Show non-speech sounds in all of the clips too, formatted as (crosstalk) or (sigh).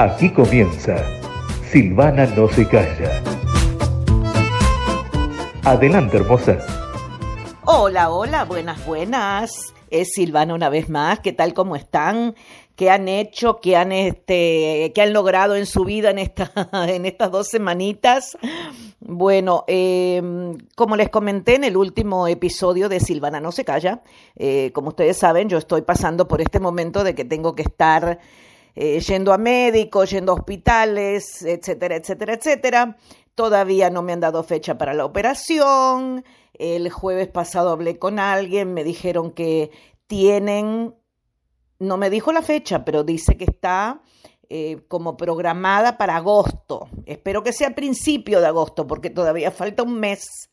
Aquí comienza Silvana no se calla. Adelante, hermosa. Hola, hola, buenas, buenas. Es Silvana una vez más. ¿Qué tal? ¿Cómo están? ¿Qué han hecho? ¿Qué han, este, qué han logrado en su vida en, (laughs) en estas dos semanitas? Bueno, em, como les comenté en el último episodio de Silvana no se calla, eh, como ustedes saben, yo estoy pasando por este momento de que tengo que estar eh, yendo a médicos, yendo a hospitales, etcétera, etcétera, etcétera. Todavía no me han dado fecha para la operación. El jueves pasado hablé con alguien, me dijeron que tienen, no me dijo la fecha, pero dice que está eh, como programada para agosto. Espero que sea principio de agosto, porque todavía (laughs) falta un mes.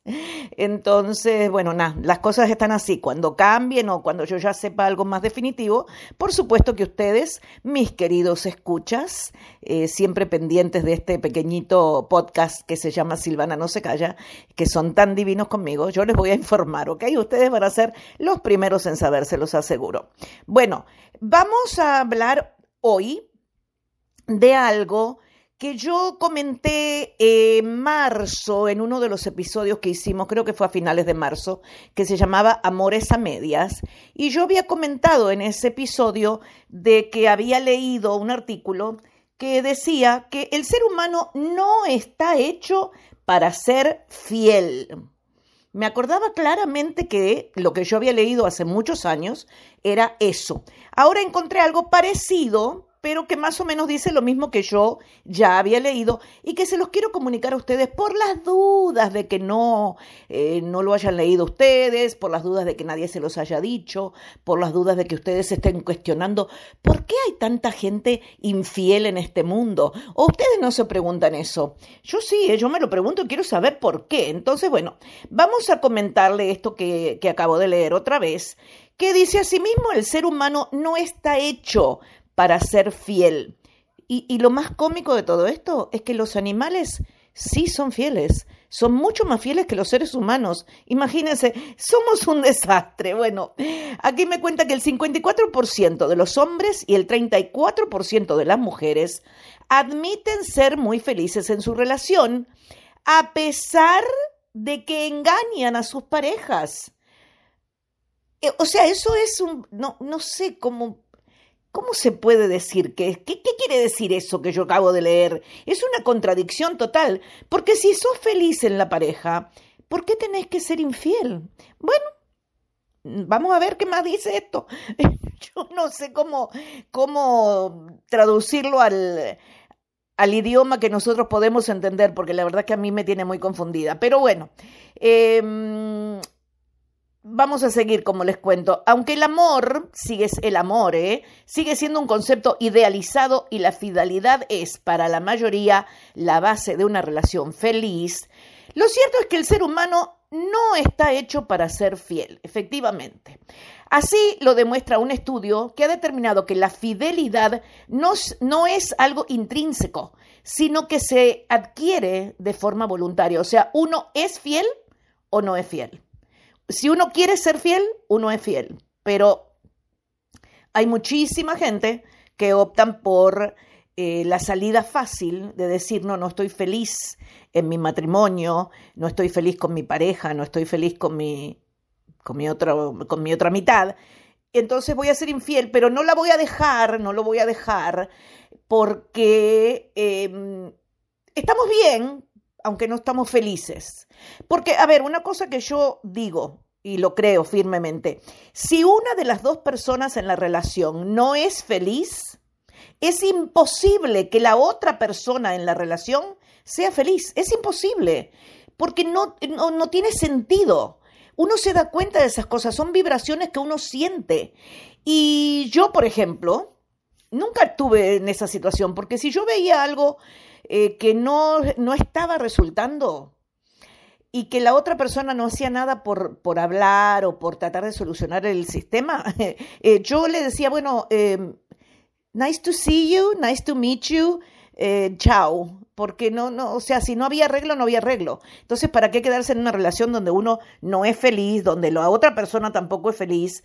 Entonces, bueno, nada, las cosas están así. Cuando cambien o cuando yo ya sepa algo más definitivo, por supuesto que ustedes, mis queridos escuchas, eh, siempre pendientes de este pequeñito podcast que se llama Silvana no se calla, que son tan divinos conmigo, yo les voy a informar, ¿ok? Ustedes van a ser los primeros en saber, se los aseguro. Bueno, vamos a hablar hoy de algo que yo comenté en marzo, en uno de los episodios que hicimos, creo que fue a finales de marzo, que se llamaba Amores a Medias. Y yo había comentado en ese episodio de que había leído un artículo que decía que el ser humano no está hecho para ser fiel. Me acordaba claramente que lo que yo había leído hace muchos años era eso. Ahora encontré algo parecido pero que más o menos dice lo mismo que yo ya había leído y que se los quiero comunicar a ustedes por las dudas de que no, eh, no lo hayan leído ustedes, por las dudas de que nadie se los haya dicho, por las dudas de que ustedes estén cuestionando por qué hay tanta gente infiel en este mundo. O ustedes no se preguntan eso. Yo sí, eh, yo me lo pregunto quiero saber por qué. Entonces, bueno, vamos a comentarle esto que, que acabo de leer otra vez que dice asimismo el ser humano no está hecho para ser fiel. Y, lo más cómico de todo esto es que los animales sí son fieles, son mucho más fieles que los seres humanos. Imagínense, somos un desastre. Bueno, aquí me cuenta que el 54% de los hombres y el 34% de las mujeres admiten ser muy felices en su relación, a pesar de que engañan a sus parejas. Eh, o sea, eso es un, no, no sé cómo ¿Cómo se puede decir que ¿Qué, ¿Qué quiere decir eso que yo acabo de leer? Es una contradicción total, porque si sos feliz en la pareja, ¿por qué tenés que ser infiel? Bueno, vamos a ver qué más dice esto. (laughs) Yo no sé cómo, cómo traducirlo al, al idioma que nosotros podemos entender, porque la verdad que a mí me tiene muy confundida. Pero bueno, eh, Vamos a seguir, como les cuento. Aunque el amor, sigue el amor, ¿eh? sigue siendo un concepto idealizado y la fidelidad es para la mayoría la base de una relación feliz, lo cierto es que el ser humano no está hecho para ser fiel, efectivamente. Así lo demuestra un estudio que ha determinado que la fidelidad no, no es algo intrínseco, sino que se adquiere de forma voluntaria. O sea, uno es fiel o no es fiel si uno quiere ser fiel, uno es fiel, pero hay muchísima gente que optan por eh, la salida fácil de decir, no, no estoy feliz en mi matrimonio, no estoy feliz con mi pareja, no estoy feliz con mi, con mi, otro, con mi otra mitad. Entonces voy a ser infiel, pero no la voy a dejar, no lo voy a dejar porque em, estamos bien, aunque no estamos felices. Porque, a ver, una cosa que yo digo y lo creo firmemente, si una de las dos personas en la relación no es feliz, es imposible que la otra persona en la relación sea feliz. Es imposible, porque no, no, no tiene sentido. Uno se da cuenta de esas cosas, son vibraciones que uno siente. Y yo, por ejemplo, nunca estuve en esa situación, porque si yo veía algo eh, que no, no estaba resultando y que la otra persona no hacía nada por, por hablar o por tratar de solucionar el sistema, (laughs) eh, yo le decía, bueno, em, nice to see you, nice to meet you, eh, chao, porque no, no, o sea, si no había arreglo, no había arreglo. Entonces, ¿para qué quedarse en una relación donde uno no es feliz, donde la otra persona tampoco es feliz?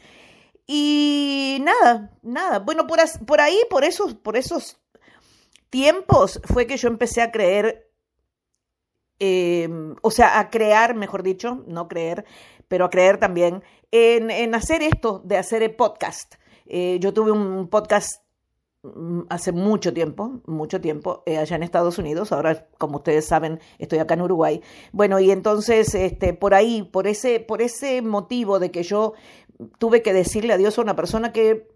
Y nada, nada. Bueno, por, por ahí, por esos, por esos tiempos fue que yo empecé a creer, eh, o sea, a crear, mejor dicho, no creer, pero a creer también, en, en hacer esto, de hacer podcast. Eh, yo tuve un podcast mm, hace mucho tiempo, mucho tiempo, eh, allá en Estados Unidos. Ahora, como ustedes saben, estoy acá en Uruguay. Bueno, y entonces, este, por ahí, por ese, por ese motivo de que yo tuve que decirle adiós a una persona que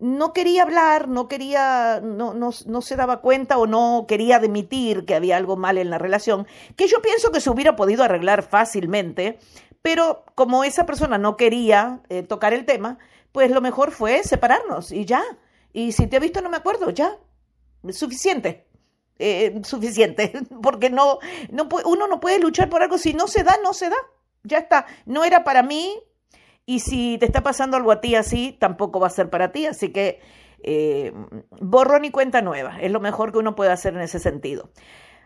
no quería hablar, no quería, no, no, no, se daba cuenta o no quería admitir que había algo mal en la relación, que yo pienso que se hubiera podido arreglar fácilmente, pero como esa persona no quería eh, tocar el tema, pues lo mejor fue separarnos y ya. Y si te he visto no me acuerdo, ya. Suficiente. Eh, suficiente, (laughs) porque no, no, uno no puede luchar por algo, si no se da, no se da. Ya está, no era para mí, y si te está pasando algo a ti así, tampoco va a ser para ti. Así que eh, borrón y cuenta nueva. Es lo mejor que uno puede hacer en ese sentido.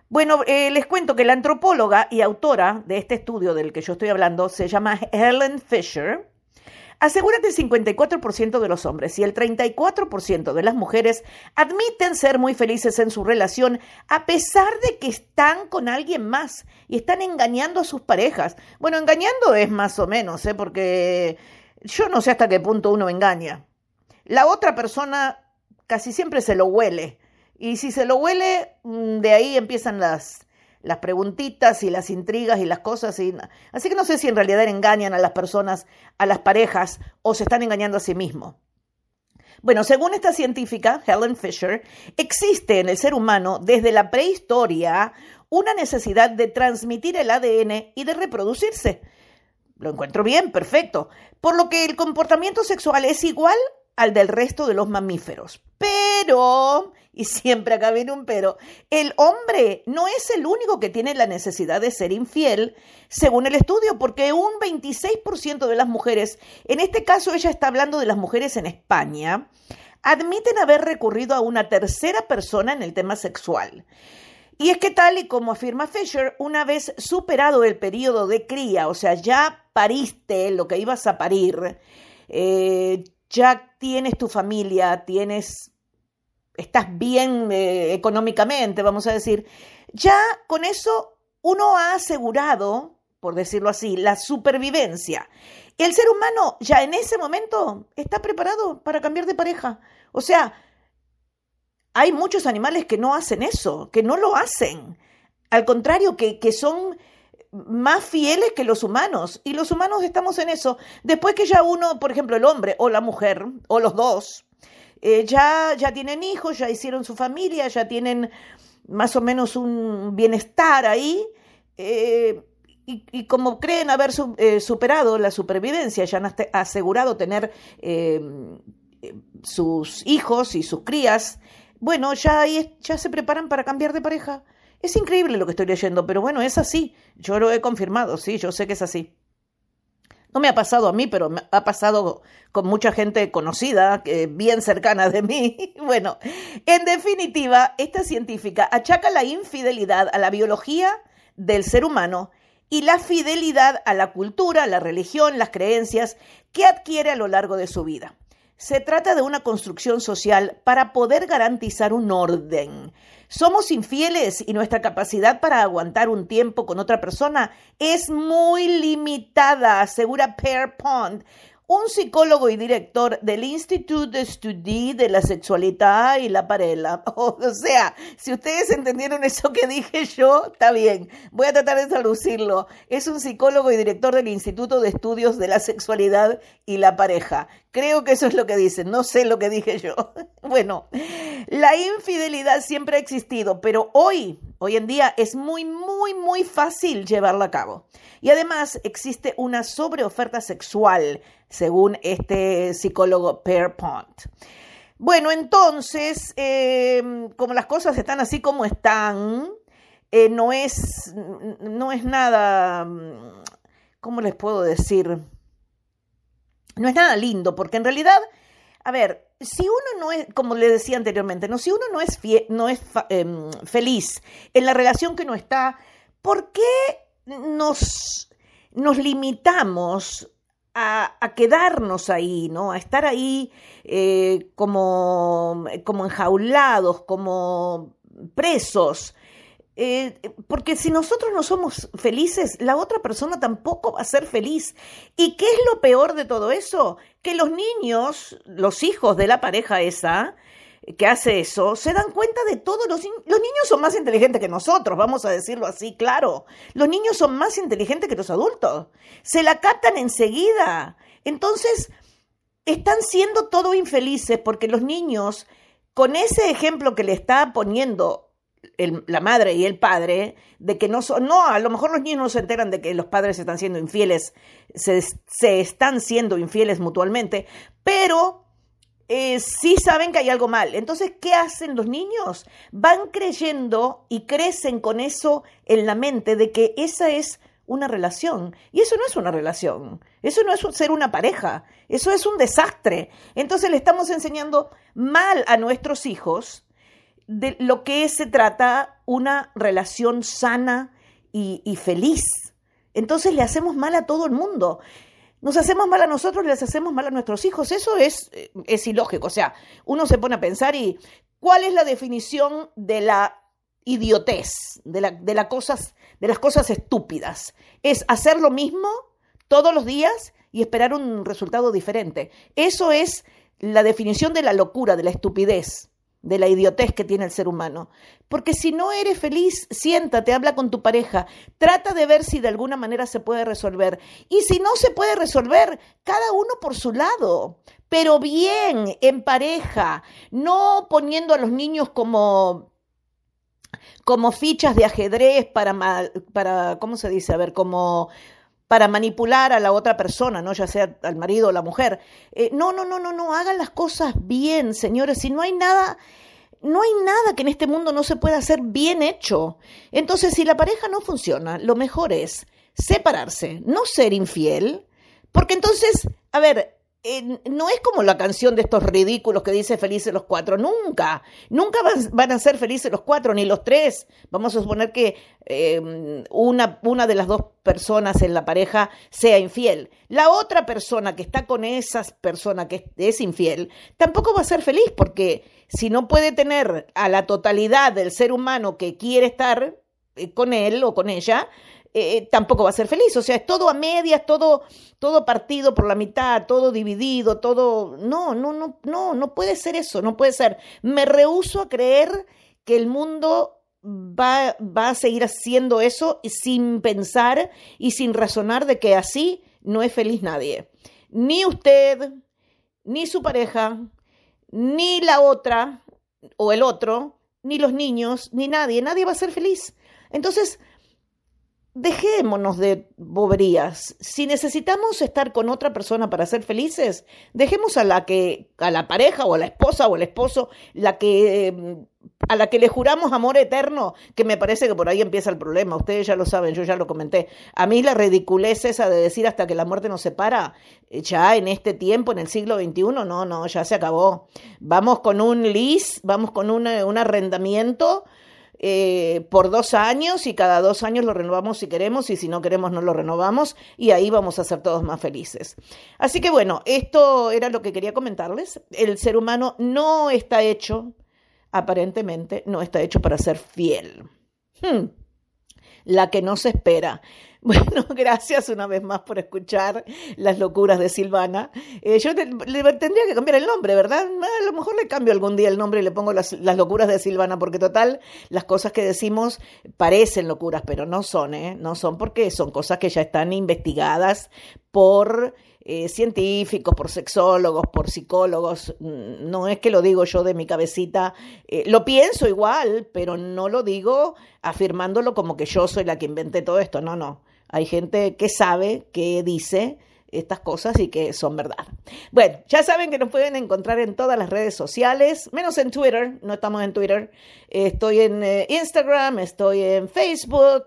Bueno, eh, les cuento que la antropóloga y autora de este estudio del que yo estoy hablando se llama Helen Fisher Asegúrate el 54% de los hombres y el 34% de las mujeres admiten ser muy felices en su relación a pesar de que están con alguien más y están engañando a sus parejas. Bueno, engañando es más o menos, ¿eh? porque yo no sé hasta qué punto uno engaña. La otra persona casi siempre se lo huele. Y si se lo huele, mm, de ahí empiezan las, las preguntitas y las intrigas y las cosas. Y... Así que no sé si en realidad engañan a las personas, a las parejas, o se están engañando a sí mismos. Bueno, según esta científica, Helen Fisher, existe en el ser humano desde la prehistoria una necesidad de transmitir el ADN y de reproducirse. Lo encuentro bien, perfecto. Por lo que el comportamiento sexual es igual al del resto de los mamíferos. Pero, y siempre acá viene un pero, el hombre no es el único que tiene la necesidad de ser infiel, según el estudio, porque un 26% de las mujeres, en este caso ella está hablando de las mujeres en España, admiten haber recurrido a una tercera persona en el tema sexual. Y es que tal y como afirma Fisher, una vez superado el periodo de cría, o sea, ya pariste lo que ibas a parir, eh, ya tienes tu familia, tienes, estás bien eh, económicamente, vamos a decir, ya con eso uno ha asegurado, por decirlo así, la supervivencia. El ser humano ya en ese momento está preparado para cambiar de pareja. O sea, hay muchos animales que no hacen eso, que no lo hacen. Al contrario, que, que son más fieles que los humanos. Y los humanos estamos en eso. Después que ya uno, por ejemplo, el hombre o la mujer, o los dos, eh, ya, ya tienen hijos, ya hicieron su familia, ya tienen más o menos un bienestar ahí. Eh, y, como creen haber eh, superado la supervivencia, ya han asegurado tener sus hijos y sus crías, bueno, ya, ya se preparan para cambiar de pareja. Es increíble lo que estoy leyendo, pero bueno, es así. Yo lo he confirmado, sí, yo sé que es así. No me ha pasado a mí, pero me ha pasado con mucha gente conocida, bien cercana de mí. (laughs) Bueno, en definitiva, esta científica achaca la infidelidad a la biología del ser humano y la fidelidad a la cultura, la religión, las creencias que adquiere a lo largo de su vida. Se trata de una construcción social para poder garantizar un orden. Somos infieles y nuestra capacidad para aguantar un tiempo con otra persona es muy limitada, asegura Per Pond, un psicólogo y director del Institut d'Estudi de la Sexualidad y la Parela. (laughs) O sea, si ustedes entendieron eso que dije yo, está bien. Voy a tratar de traducirlo. Es un psicólogo y director del Instituto de Estudios de la Sexualidad y la Pareja. Creo que eso es lo que dicen, no sé lo que dije yo. (laughs) Bueno, la infidelidad siempre ha existido, pero hoy, hoy en día, es muy, muy, muy fácil llevarla a cabo. Y además existe una sobreoferta sexual según este psicólogo Per Pont. Bueno, entonces, em, como las cosas están así como están, eh, no, es, no es nada, ¿cómo les puedo decir? No es nada lindo, porque en realidad, a ver, si uno no es, como le decía anteriormente, no, si uno no es, no es em, feliz en la relación que no está, ¿por qué nos, nos limitamos a, quedarnos ahí, ¿no? A estar ahí eh, como, como enjaulados, como presos. Eh, porque si nosotros no somos felices, la otra persona tampoco va a ser feliz. ¿Y qué es lo peor de todo eso? Que los niños, los hijos de la pareja esa, que hace eso, se dan cuenta de todo. Los, los niños son más inteligentes que nosotros, vamos a decirlo así, claro. Los niños son más inteligentes que los adultos. Se la captan enseguida. Entonces, están siendo todo infelices porque los niños, con ese ejemplo que le está poniendo la madre y el padre, de que no son, no, a lo mejor los niños no se enteran de que los padres están siendo infieles, se, se están siendo infieles mutuamente, pero eh, sí saben que hay algo mal. Entonces, ¿qué hacen los niños? Van creyendo y crecen con eso en la mente de que esa es una relación. Y eso no es una relación. Eso no es ser una pareja. Eso es un desastre. Entonces le estamos enseñando mal a nuestros hijos de lo que se trata una relación sana y, feliz. Entonces le hacemos mal a todo el mundo. Nos hacemos mal a nosotros les hacemos mal a nuestros hijos. Eso es, eh, es ilógico. O sea, uno se pone a pensar y ¿cuál es la definición de la idiotez, de, la, de, cosas, de las cosas estúpidas? Es hacer lo mismo todos los días y esperar un resultado diferente. Eso es la definición de la locura, de la estupidez de la idiotez que tiene el ser humano. Porque si no eres feliz, siéntate, habla con tu pareja, trata de ver si de alguna manera se puede resolver. Y si no se puede resolver, cada uno por su lado, pero bien, en pareja, no poniendo a los niños como como fichas de ajedrez para, para ¿cómo se dice? A ver, como para manipular a la otra persona, ¿no? Ya sea al marido o la mujer. Eh, no, no, no, no, no, hagan las cosas bien, señores. Si no hay nada, no hay nada que en este mundo no se pueda hacer bien hecho. Entonces, si la pareja no funciona, lo mejor es separarse, no ser infiel, porque entonces, a ver, no es como la canción de estos ridículos que dice felices los cuatro, nunca, nunca van, a ser felices los cuatro, ni los tres. Vamos a suponer que em, una, una de las dos personas en la pareja sea infiel. La otra persona que está con esa persona que es infiel tampoco va a ser feliz porque si no puede tener a la totalidad del ser humano que quiere estar eh, con él o con ella, eh, tampoco va a ser feliz. O sea, es todo a medias, todo, todo partido por la mitad, todo dividido, todo. No, no, no, no, no puede ser eso, no puede ser. Me rehuso a creer que el mundo va, va a seguir haciendo eso sin pensar y sin razonar de que así no es feliz nadie. Ni usted, ni su pareja, ni la otra o el otro, ni los niños, ni nadie. Nadie va a ser feliz. Entonces, dejémonos de boberías. Si necesitamos estar con otra persona para ser felices, dejemos a la que, a la pareja o a la esposa o al esposo, la que, em, a la que le juramos amor eterno, que me parece que por ahí empieza el problema. Ustedes ya lo saben, yo ya lo comenté. A mí la ridiculez esa de decir hasta que la muerte nos separa, eh, ya en este tiempo, en el siglo XXI, no, no, ya se acabó. Vamos con un lease, vamos con un arrendamiento eh, por dos años y cada dos años lo renovamos si queremos y si no queremos no lo renovamos y ahí vamos a ser todos más felices. Así que bueno, esto era lo que quería comentarles. El ser humano no está hecho, aparentemente, no está hecho para ser fiel. Hmm. La que no se espera. (laughs) Bueno, gracias una vez más por escuchar las locuras de Silvana. Eh, yo tendría que cambiar el nombre, ¿verdad? A lo mejor le cambio algún día el nombre y le pongo las, locuras de Silvana, porque total, las cosas que decimos parecen locuras, pero no son, ¿eh? No son porque son cosas que ya están investigadas por... Eh, científicos, por sexólogos, por psicólogos. Mm, no es que lo digo yo de mi cabecita, eh, lo pienso igual, pero no lo digo afirmándolo como que yo soy la que inventé todo esto. No, no. Hay gente que sabe, que dice estas cosas y que son verdad. Bueno, ya saben que nos pueden encontrar en todas las redes sociales, menos en Twitter, no estamos en Twitter. Estoy en eh, Instagram, estoy en Facebook.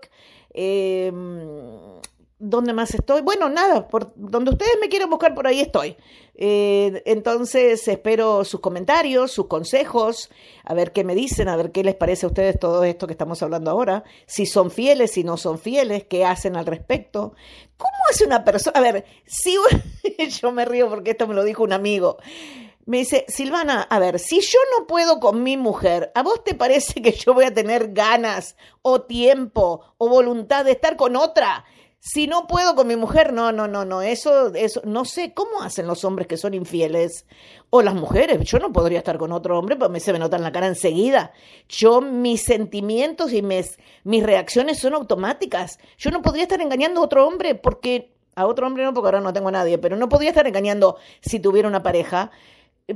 Em, ¿Dónde más estoy? Bueno, nada, por donde ustedes me quieran buscar, por ahí estoy. Eh, entonces, espero sus comentarios, sus consejos, a ver qué me dicen, a ver qué les parece a ustedes todo esto que estamos hablando ahora, si son fieles, si no son fieles, qué hacen al respecto. ¿Cómo hace una persona? A ver, si (laughs) yo me río porque esto me lo dijo un amigo. Me dice, Silvana, a ver, si yo no puedo con mi mujer, ¿a vos te parece que yo voy a tener ganas o tiempo o voluntad de estar con otra? Si no puedo con mi mujer, no, no, no, no, eso, eso, no sé cómo hacen los hombres que son infieles o las mujeres. Yo no podría estar con otro hombre, porque se me nota en la cara enseguida. Yo, mis sentimientos y mis, mis reacciones son automáticas. Yo no podría estar engañando a otro hombre porque, a otro hombre no, porque ahora no tengo a nadie, pero no podría estar engañando si tuviera una pareja,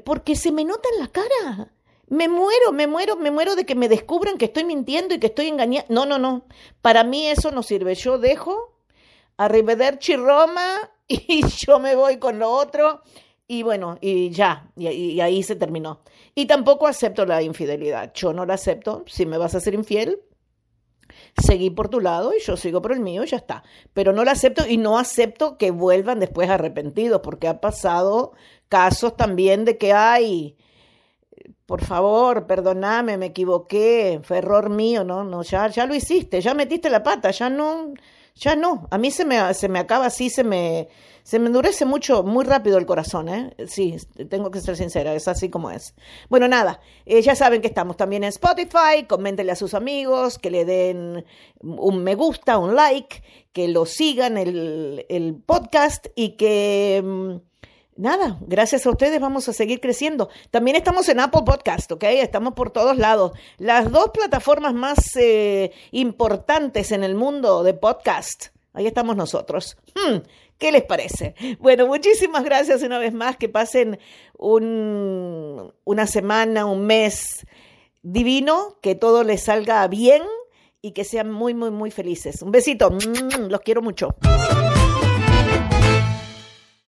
porque se me nota en la cara. Me muero, me muero, me muero de que me descubran que estoy mintiendo y que estoy engañando. No, no, no. Para mí eso no sirve. Yo dejo arrivederci Roma (laughs) y yo me voy con lo otro y bueno, y ya, y, ahí se terminó. Y tampoco acepto la infidelidad, yo no la acepto, si me vas a ser infiel, seguí por tu lado y yo sigo por el mío, ya está. Pero no la acepto y no acepto que vuelvan después arrepentidos, porque ha pasado casos también de que hay, por favor, perdóname, me equivoqué, fue error mío, no, no, ya, ya lo hiciste, ya metiste la pata, ya no, ya no, a mí se me, se me acaba así, se me, se me endurece mucho, muy rápido el corazón, ¿eh? Sí, tengo que ser sincera, es así como es. Bueno, nada, eh, ya saben que estamos también en Spotify, coméntenle a sus amigos, que le den un me gusta, un like, que lo sigan el, el podcast y que... Nada, gracias a ustedes vamos a seguir creciendo. También estamos en Apple Podcast, ¿ok? Estamos por todos lados. Las dos plataformas más eh, importantes en el mundo de podcast. Ahí estamos nosotros. Hmm, ¿Qué les parece? Bueno, muchísimas gracias una vez más. Que pasen un, una semana, un mes divino, que todo les salga bien y que sean muy, muy, muy felices. Un besito. Mm, los quiero mucho.